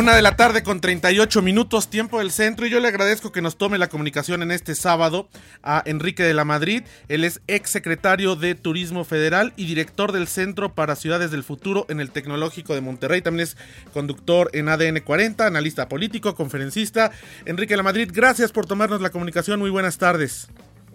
Una de la tarde con 38 minutos, tiempo del centro, y yo le agradezco que nos tome la comunicación en este sábado a Enrique de la Madrid. Él es ex secretario de Turismo Federal y director del Centro para Ciudades del Futuro en el Tecnológico de Monterrey. También es conductor en ADN 40, analista político, conferencista. Enrique de la Madrid, gracias por tomarnos la comunicación. Muy buenas tardes.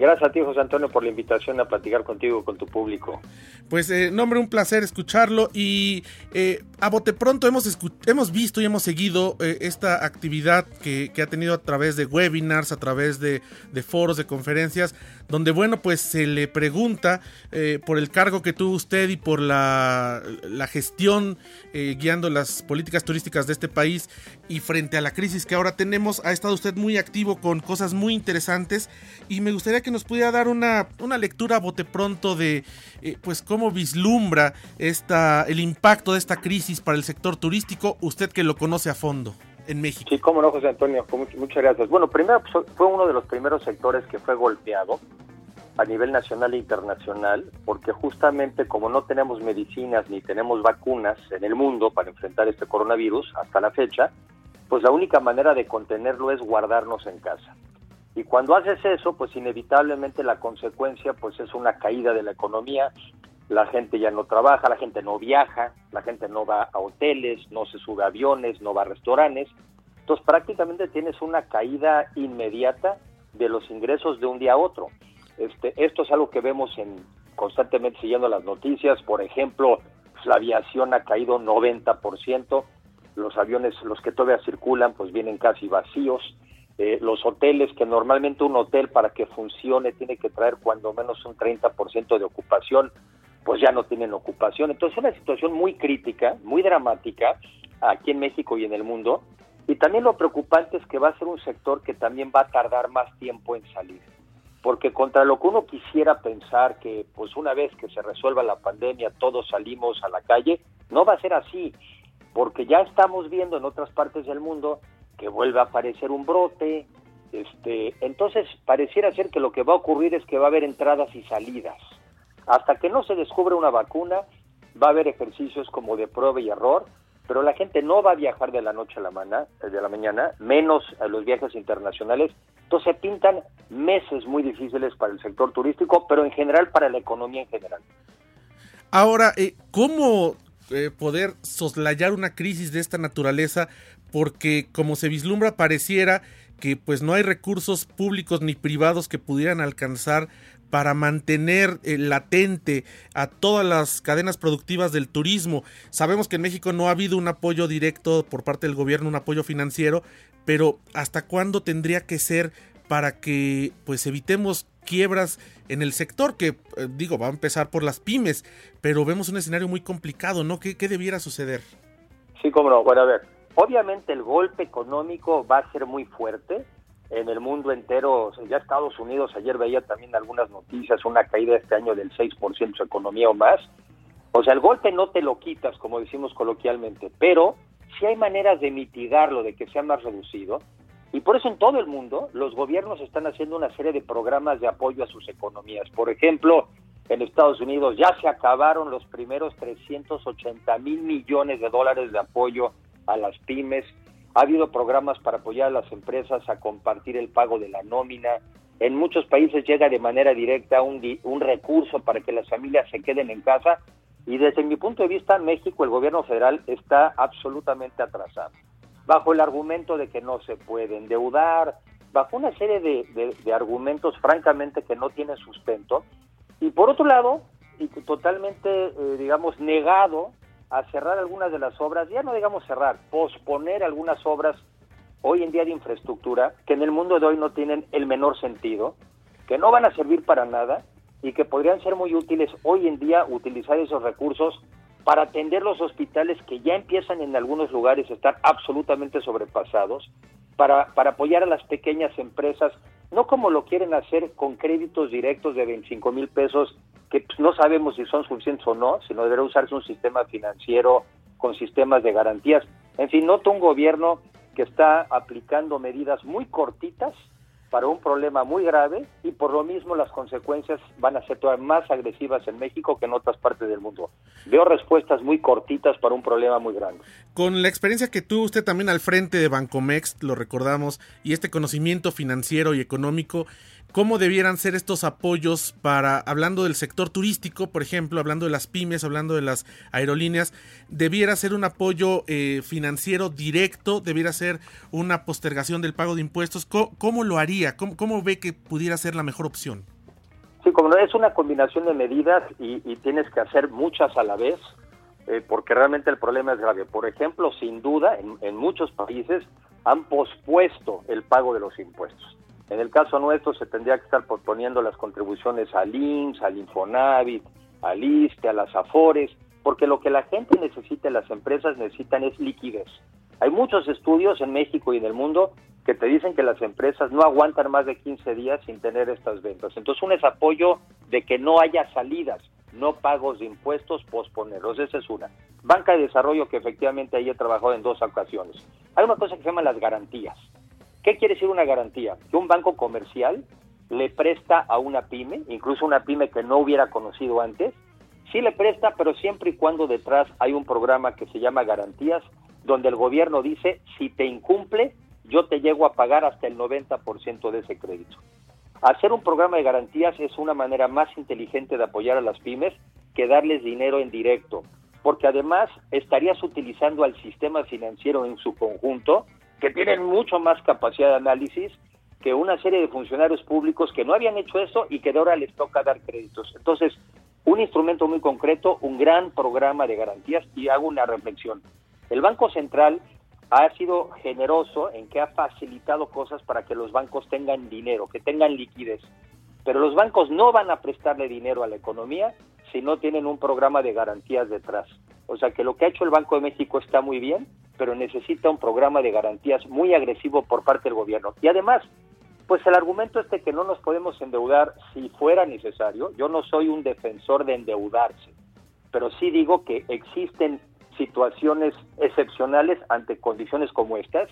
Gracias a ti, José Antonio, por la invitación a platicar contigo, con tu público. Pues, eh, nombre, un placer escucharlo y eh, a bote pronto hemos, hemos visto y hemos seguido eh, esta actividad que, ha tenido a través de webinars, a través de, foros, de conferencias, donde, bueno, pues se le pregunta eh, por el cargo que tuvo usted y por la, la gestión guiando las políticas turísticas de este país y frente a la crisis que ahora tenemos, ha estado usted muy activo con cosas muy interesantes y me gustaría que nos pudiera dar una, una lectura a bote pronto de, pues, cómo vislumbra esta, el impacto de esta crisis para el sector turístico, usted que lo conoce a fondo en México. Sí, cómo no, José Antonio, muchas gracias. Bueno, primero pues, fue uno de los primeros sectores que fue golpeado a nivel nacional e internacional, porque justamente como no tenemos medicinas ni tenemos vacunas en el mundo para enfrentar este coronavirus hasta la fecha, pues la única manera de contenerlo es guardarnos en casa. Y cuando haces eso, pues inevitablemente la consecuencia pues es una caída de la economía, la gente ya no trabaja, la gente no viaja, la gente no va a hoteles, no se sube a aviones, no va a restaurantes. Entonces prácticamente tienes una caída inmediata de los ingresos de un día a otro. Este, esto es algo que vemos en constantemente siguiendo las noticias, por ejemplo, pues, la aviación ha caído 90%, los aviones, los que todavía circulan, pues vienen casi vacíos. Eh, los hoteles, que normalmente un hotel para que funcione tiene que traer cuando menos un 30% de ocupación, pues ya no tienen ocupación. Entonces es una situación muy crítica, muy dramática aquí en México y en el mundo. Y también lo preocupante es que va a ser un sector que también va a tardar más tiempo en salir. Porque contra lo que uno quisiera pensar que pues una vez que se resuelva la pandemia todos salimos a la calle, no va a ser así. Porque ya estamos viendo en otras partes del mundo que vuelve a aparecer un brote. Este, entonces pareciera ser que lo que va a ocurrir es que va a haber entradas y salidas hasta que no se descubre una vacuna, va a haber ejercicios como de prueba y error, pero la gente no va a viajar de la noche a la, mañana, de la mañana, menos los viajes internacionales. Entonces pintan meses muy difíciles para el sector turístico, pero en general para la economía en general. Ahora, eh, ¿cómo eh, poder soslayar una crisis de esta naturaleza? Porque como se vislumbra, pareciera que pues no hay recursos públicos ni privados que pudieran alcanzar para mantener eh, latente a todas las cadenas productivas del turismo. Sabemos que en México no ha habido un apoyo directo por parte del gobierno, un apoyo financiero, pero ¿hasta cuándo tendría que ser para que pues evitemos quiebras en el sector que eh, digo va a empezar por las pymes, pero vemos un escenario muy complicado, ¿no? ¿Qué, qué debiera suceder? Sí, cómo no. Bueno, a ver, obviamente el golpe económico va a ser muy fuerte, en el mundo entero, ya Estados Unidos, ayer veía también algunas noticias, una caída este año del 6% de su economía o más. O sea, el golpe no te lo quitas, como decimos coloquialmente, pero sí hay maneras de mitigarlo, de que sea más reducido. Y por eso en todo el mundo los gobiernos están haciendo una serie de programas de apoyo a sus economías. Por ejemplo, en Estados Unidos ya se acabaron los primeros 380 mil millones de dólares de apoyo a las pymes ha habido programas para apoyar a las empresas a compartir el pago de la nómina. En muchos países llega de manera directa un, un recurso para que las familias se queden en casa. Y desde mi punto de vista, en México el gobierno federal está absolutamente atrasado. Bajo el argumento de que no se puede endeudar, bajo una serie de, de argumentos francamente que no tienen sustento. Y por otro lado, y totalmente, eh, digamos, negado a cerrar algunas de las obras, ya no digamos cerrar, posponer algunas obras hoy en día de infraestructura que en el mundo de hoy no tienen el menor sentido, que no van a servir para nada y que podrían ser muy útiles hoy en día utilizar esos recursos para atender los hospitales que ya empiezan en algunos lugares a estar absolutamente sobrepasados, para, para apoyar a las pequeñas empresas, no como lo quieren hacer con créditos directos de 25 mil pesos que pues, no sabemos si son suficientes o no, sino deberá usarse un sistema financiero con sistemas de garantías. En fin, noto un gobierno que está aplicando medidas muy cortitas para un problema muy grave y por lo mismo las consecuencias van a ser todavía más agresivas en México que en otras partes del mundo. Veo respuestas muy cortitas para un problema muy grande. Con la experiencia que tuvo usted también al frente de Bancomex, lo recordamos, y este conocimiento financiero y económico, cómo debieran ser estos apoyos para, hablando del sector turístico, por ejemplo, hablando de las pymes, hablando de las aerolíneas, debiera ser un apoyo eh, financiero directo, debiera ser una postergación del pago de impuestos. ¿Cómo, lo haría? ¿Cómo, ve que pudiera ser la mejor opción? Sí, como no es una combinación de medidas y, tienes que hacer muchas a la vez, eh, porque realmente el problema es grave. Por ejemplo, sin duda, en muchos países han pospuesto el pago de los impuestos en el caso nuestro se tendría que estar poniendo las contribuciones al INSS, al Infonavit, al ISTE, a las AFORES, porque lo que la gente necesita, las empresas necesitan es liquidez. Hay muchos estudios en México y en el mundo que te dicen que las empresas no aguantan más de 15 días sin tener estas ventas. Entonces, un es apoyo de que no haya salidas, no pagos de impuestos, posponerlos. Esa es una. Banca de desarrollo que efectivamente ahí he trabajado en dos ocasiones. Hay una cosa que se llama las garantías. ¿Qué quiere decir una garantía? Que un banco comercial le presta a una pyme, incluso una pyme que no hubiera conocido antes, sí le presta, pero siempre y cuando detrás hay un programa que se llama garantías, donde el gobierno dice, si te incumple, yo te llego a pagar hasta el 90% de ese crédito. Hacer un programa de garantías es una manera más inteligente de apoyar a las pymes que darles dinero en directo, porque además estarías utilizando al sistema financiero en su conjunto que tienen mucho más capacidad de análisis que una serie de funcionarios públicos que no habían hecho eso y que de ahora les toca dar créditos. Entonces, un instrumento muy concreto, un gran programa de garantías y hago una reflexión. El Banco Central ha sido generoso en que ha facilitado cosas para que los bancos tengan dinero, que tengan liquidez. Pero los bancos no van a prestarle dinero a la economía si no tienen un programa de garantías detrás. O sea que lo que ha hecho el Banco de México está muy bien, pero necesita un programa de garantías muy agresivo por parte del gobierno. Y además, pues el argumento es de que no nos podemos endeudar si fuera necesario. Yo no soy un defensor de endeudarse, pero sí digo que existen situaciones excepcionales ante condiciones como estas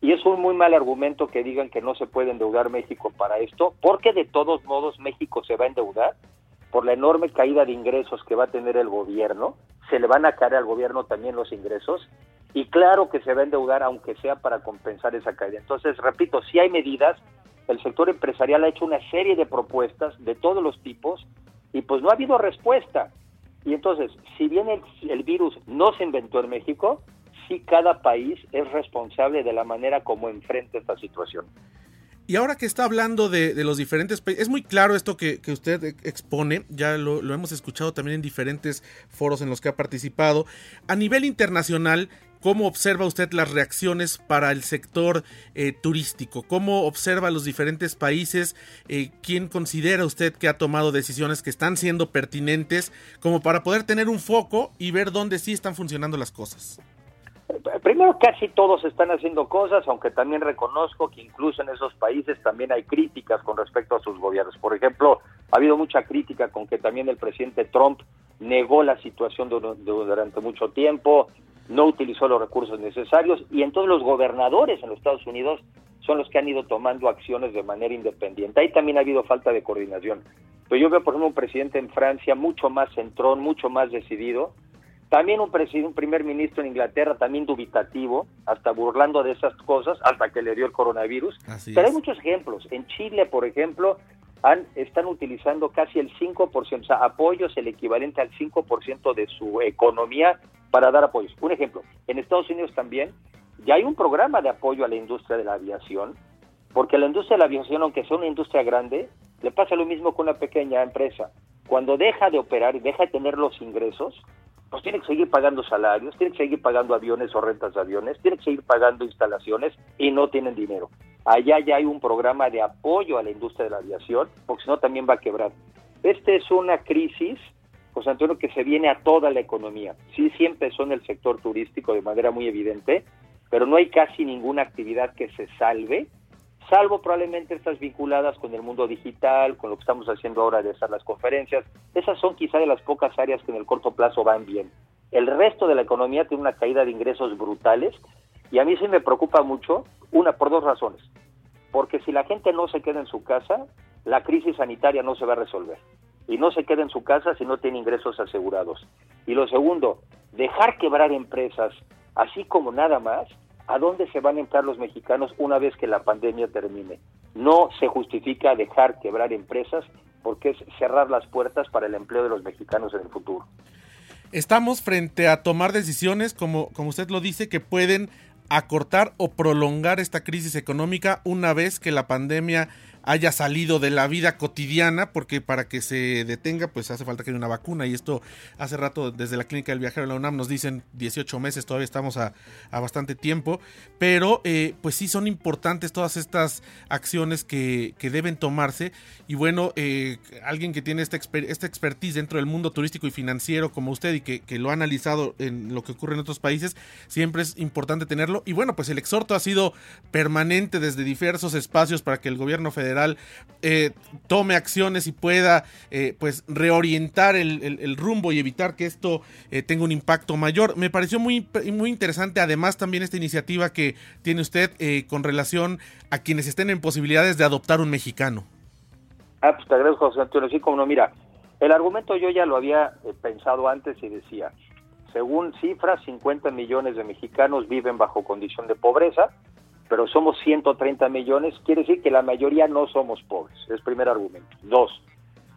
y es un muy mal argumento que digan que no se puede endeudar México para esto, porque de todos modos México se va a endeudar por la enorme caída de ingresos que va a tener el gobierno, se le van a caer al gobierno también los ingresos y claro que se va a endeudar aunque sea para compensar esa caída. Entonces, repito, si hay medidas, el sector empresarial ha hecho una serie de propuestas de todos los tipos y pues no ha habido respuesta. Y entonces, si bien el, virus no se inventó en México, sí cada país es responsable de la manera como enfrenta esta situación. Y ahora que está hablando de, los diferentes países, es muy claro esto que, usted expone, ya lo, hemos escuchado también en diferentes foros en los que ha participado. A nivel internacional, ¿Cómo observa usted las reacciones para el sector eh, turístico? ¿Cómo observa los diferentes países? Eh, ¿Quién considera usted que ha tomado decisiones que están siendo pertinentes como para poder tener un foco y ver dónde sí están funcionando las cosas? Primero, casi todos están haciendo cosas, aunque también reconozco que incluso en esos países también hay críticas con respecto a sus gobiernos. Por ejemplo, ha habido mucha crítica con que también el presidente Trump negó la situación durante mucho tiempo, no utilizó los recursos necesarios y entonces los gobernadores en los Estados Unidos son los que han ido tomando acciones de manera independiente. Ahí también ha habido falta de coordinación. Pero yo veo, por ejemplo, un presidente en Francia mucho más centrón, mucho más decidido. También un, presidente, un primer ministro en Inglaterra también dubitativo, hasta burlando de esas cosas, hasta que le dio el coronavirus. Pero hay muchos ejemplos. En Chile, por ejemplo, han, están utilizando casi el 5%, o sea, apoyos el equivalente al 5% de su economía para dar apoyos. Un ejemplo, en Estados Unidos también ya hay un programa de apoyo a la industria de la aviación, porque la industria de la aviación, aunque sea una industria grande, le pasa lo mismo con una pequeña empresa. Cuando deja de operar y deja de tener los ingresos, pues tiene que seguir pagando salarios, tiene que seguir pagando aviones o rentas de aviones, tiene que seguir pagando instalaciones y no tienen dinero. Allá ya hay un programa de apoyo a la industria de la aviación, porque si no también va a quebrar. Esta es una crisis José Antonio, que se viene a toda la economía. Sí, sí empezó en el sector turístico de manera muy evidente, pero no hay casi ninguna actividad que se salve, salvo probablemente estas vinculadas con el mundo digital, con lo que estamos haciendo ahora de hacer las conferencias. Esas son quizá de las pocas áreas que en el corto plazo van bien. El resto de la economía tiene una caída de ingresos brutales y a mí sí me preocupa mucho, una por dos razones. Porque si la gente no se queda en su casa, la crisis sanitaria no se va a resolver. Y no se queda en su casa si no tiene ingresos asegurados. Y lo segundo, dejar quebrar empresas así como nada más, ¿a dónde se van a entrar los mexicanos una vez que la pandemia termine? No se justifica dejar quebrar empresas porque es cerrar las puertas para el empleo de los mexicanos en el futuro. Estamos frente a tomar decisiones, como, como usted lo dice, que pueden acortar o prolongar esta crisis económica una vez que la pandemia haya salido de la vida cotidiana, porque para que se detenga, pues hace falta que haya una vacuna. Y esto hace rato, desde la clínica del viajero de la UNAM, nos dicen 18 meses, todavía estamos a, bastante tiempo. Pero, eh, pues sí, son importantes todas estas acciones que, que deben tomarse. Y bueno, eh, alguien que tiene esta, esta expertise dentro del mundo turístico y financiero, como usted, y que, que lo ha analizado en lo que ocurre en otros países, siempre es importante tenerlo. Y bueno, pues el exhorto ha sido permanente desde diversos espacios para que el gobierno federal eh, tome acciones y pueda eh, pues reorientar el, rumbo y evitar que esto eh, tenga un impacto mayor. Me pareció muy, muy interesante además también esta iniciativa que tiene usted con relación a quienes estén en posibilidades de adoptar un mexicano. Ah, pues te agradezco, José Antonio. Sí, como no, mira, el argumento yo ya lo había pensado antes y decía, según cifras, 50 millones de mexicanos viven bajo condición de pobreza, pero somos 130 millones, quiere decir que la mayoría no somos pobres, es el primer argumento. Dos,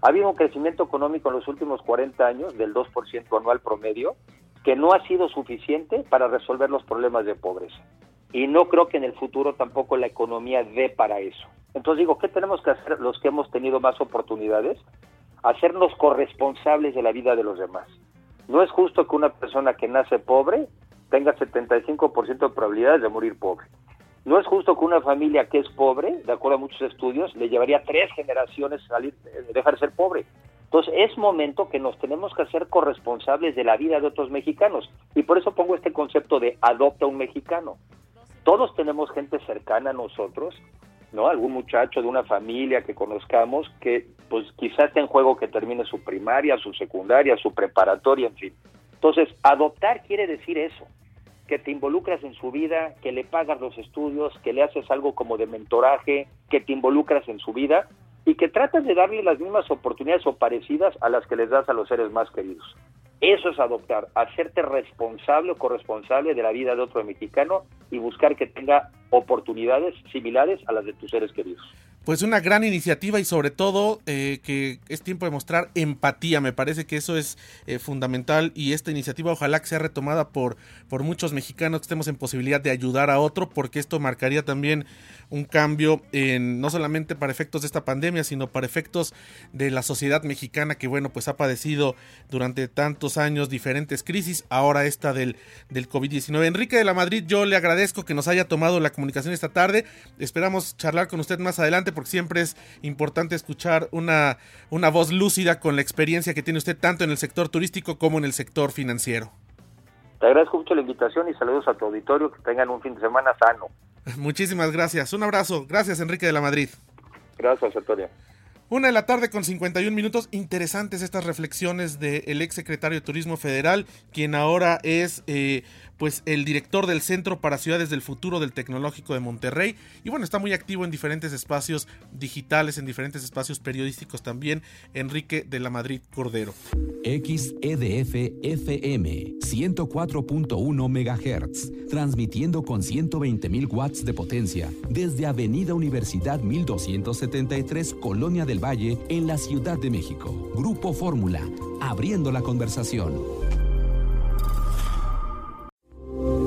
ha habido un crecimiento económico en los últimos 40 años del 2% anual promedio que no ha sido suficiente para resolver los problemas de pobreza. Y no creo que en el futuro tampoco la economía dé para eso. Entonces digo, ¿qué tenemos que hacer los que hemos tenido más oportunidades? Hacernos corresponsables de la vida de los demás. No es justo que una persona que nace pobre tenga 75% de probabilidades de morir pobre. No es justo que una familia que es pobre, de acuerdo a muchos estudios, le llevaría tres generaciones salir, eh, dejar de ser pobre. Entonces es momento que nos tenemos que hacer corresponsables de la vida de otros mexicanos. Y por eso pongo este concepto de adopta un mexicano. Todos tenemos gente cercana a nosotros, ¿no? Algún muchacho de una familia que conozcamos que pues quizás esté en juego que termine su primaria, su secundaria, su preparatoria, en fin. Entonces, adoptar quiere decir eso que te involucras en su vida, que le pagas los estudios, que le haces algo como de mentoraje, que te involucras en su vida y que tratas de darle las mismas oportunidades o parecidas a las que les das a los seres más queridos. Eso es adoptar, hacerte responsable o corresponsable de la vida de otro mexicano y buscar que tenga oportunidades similares a las de tus seres queridos pues una gran iniciativa y sobre todo eh, que es tiempo de mostrar empatía. Me parece que eso es eh, fundamental y esta iniciativa ojalá que sea retomada por, por muchos mexicanos que estemos en posibilidad de ayudar a otro porque esto marcaría también un cambio en no solamente para efectos de esta pandemia sino para efectos de la sociedad mexicana que bueno pues ha padecido durante tantos años diferentes crisis ahora esta del, del COVID-19. Enrique de la Madrid yo le agradezco que nos haya tomado la comunicación esta tarde. Esperamos charlar con usted más adelante porque siempre es importante escuchar una, una voz lúcida con la experiencia que tiene usted tanto en el sector turístico como en el sector financiero. Te agradezco mucho la invitación y saludos a tu auditorio, que tengan un fin de semana sano. Muchísimas gracias. Un abrazo. Gracias, Enrique de la Madrid. Gracias, Antonio. Una de la tarde con 51 minutos. Interesantes estas reflexiones del ex secretario de Turismo Federal, quien ahora es eh, pues el director del Centro para Ciudades del Futuro del Tecnológico de Monterrey. Y bueno, está muy activo en diferentes espacios digitales, en diferentes espacios periodísticos también, Enrique de la Madrid Cordero. XEDF FM 104.1 MHz, transmitiendo con 120.000 watts de potencia desde Avenida Universidad 1273, Colonia del Valle, en la Ciudad de México. Grupo Fórmula, abriendo la conversación.